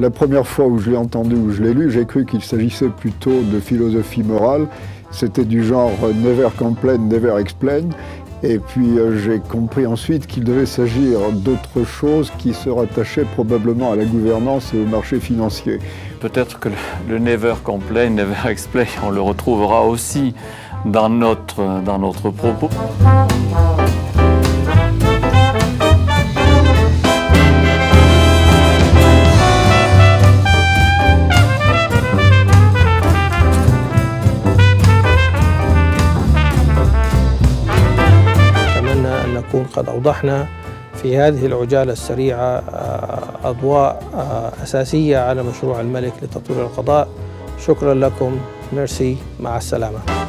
La première fois où je l'ai entendu, où je l'ai lu, j'ai cru qu'il s'agissait plutôt de philosophie morale. C'était du genre never complain, never explain. Et puis euh, j'ai compris ensuite qu'il devait s'agir d'autre chose qui se rattachait probablement à la gouvernance et au marché financier. Peut-être que le never complain, never explain, on le retrouvera aussi dans notre, dans notre propos. نكون قد أوضحنا في هذه العجالة السريعة أضواء أساسية على مشروع الملك لتطوير القضاء. شكرا لكم. ميرسي. مع السلامة.